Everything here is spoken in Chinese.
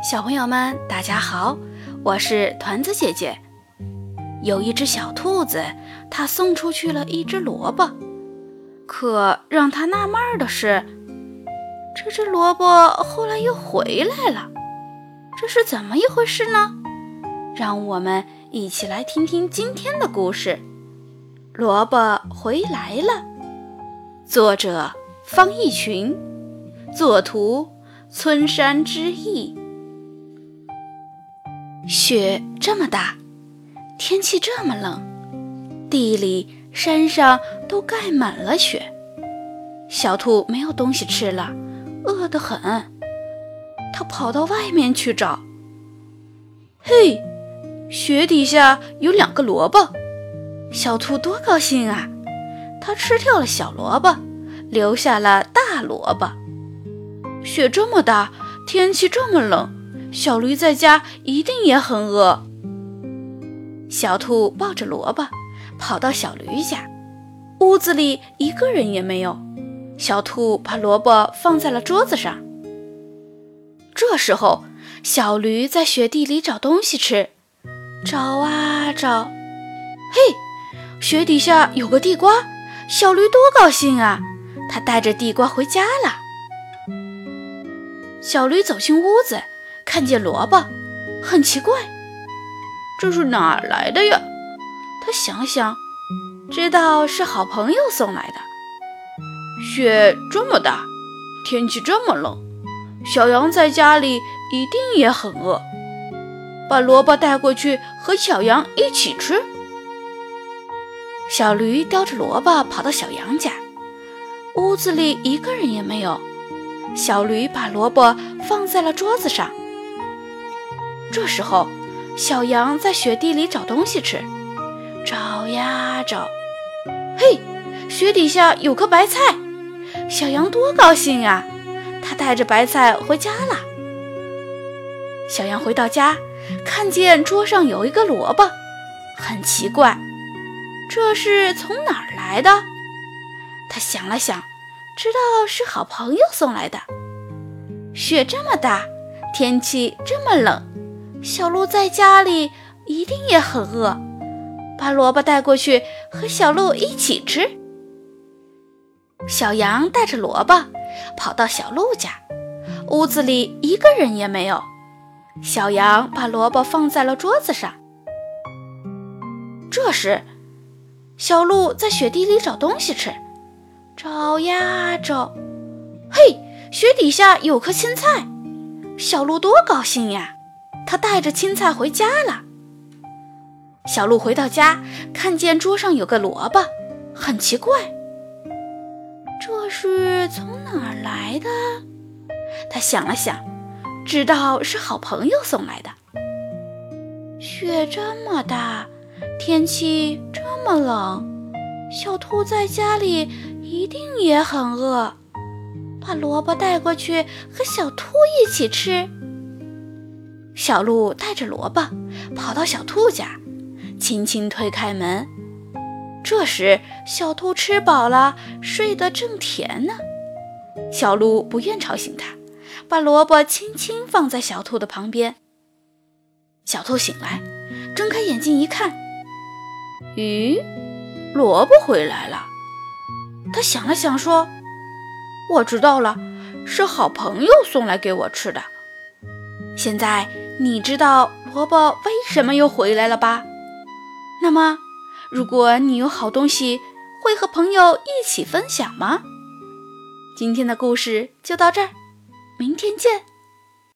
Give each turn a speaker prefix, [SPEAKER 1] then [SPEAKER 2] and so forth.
[SPEAKER 1] 小朋友们，大家好，我是团子姐姐。有一只小兔子，它送出去了一只萝卜，可让它纳闷的是，这只萝卜后来又回来了，这是怎么一回事呢？让我们一起来听听今天的故事，《萝卜回来了》。作者方逸群，作图村山之意。雪这么大，天气这么冷，地里、山上都盖满了雪。小兔没有东西吃了，饿得很。它跑到外面去找。嘿，雪底下有两个萝卜，小兔多高兴啊！它吃掉了小萝卜，留下了大萝卜。雪这么大，天气这么冷。小驴在家一定也很饿。小兔抱着萝卜跑到小驴家，屋子里一个人也没有。小兔把萝卜放在了桌子上。这时候，小驴在雪地里找东西吃，找啊找，嘿，雪底下有个地瓜，小驴多高兴啊！它带着地瓜回家了。小驴走进屋子。看见萝卜，很奇怪，这是哪儿来的呀？他想想，知道是好朋友送来的。雪这么大，天气这么冷，小羊在家里一定也很饿。把萝卜带过去和小羊一起吃。小驴叼着萝卜跑到小羊家，屋子里一个人也没有。小驴把萝卜放在了桌子上。这时候，小羊在雪地里找东西吃，找呀找，嘿，雪底下有颗白菜，小羊多高兴啊！它带着白菜回家了。小羊回到家，看见桌上有一个萝卜，很奇怪，这是从哪儿来的？他想了想，知道是好朋友送来的。雪这么大，天气这么冷。小鹿在家里一定也很饿，把萝卜带过去和小鹿一起吃。小羊带着萝卜跑到小鹿家，屋子里一个人也没有。小羊把萝卜放在了桌子上。这时，小鹿在雪地里找东西吃，找呀找，嘿，雪底下有颗青菜，小鹿多高兴呀！他带着青菜回家了。小鹿回到家，看见桌上有个萝卜，很奇怪，这是从哪儿来的？他想了想，知道是好朋友送来的。雪这么大，天气这么冷，小兔在家里一定也很饿，把萝卜带过去和小兔一起吃。小鹿带着萝卜跑到小兔家，轻轻推开门。这时，小兔吃饱了，睡得正甜呢。小鹿不愿吵醒它，把萝卜轻轻放在小兔的旁边。小兔醒来，睁开眼睛一看，咦，萝卜回来了。他想了想，说：“我知道了，是好朋友送来给我吃的。现在。”你知道萝卜为什么又回来了吧？那么，如果你有好东西，会和朋友一起分享吗？今天的故事就到这儿，明天见。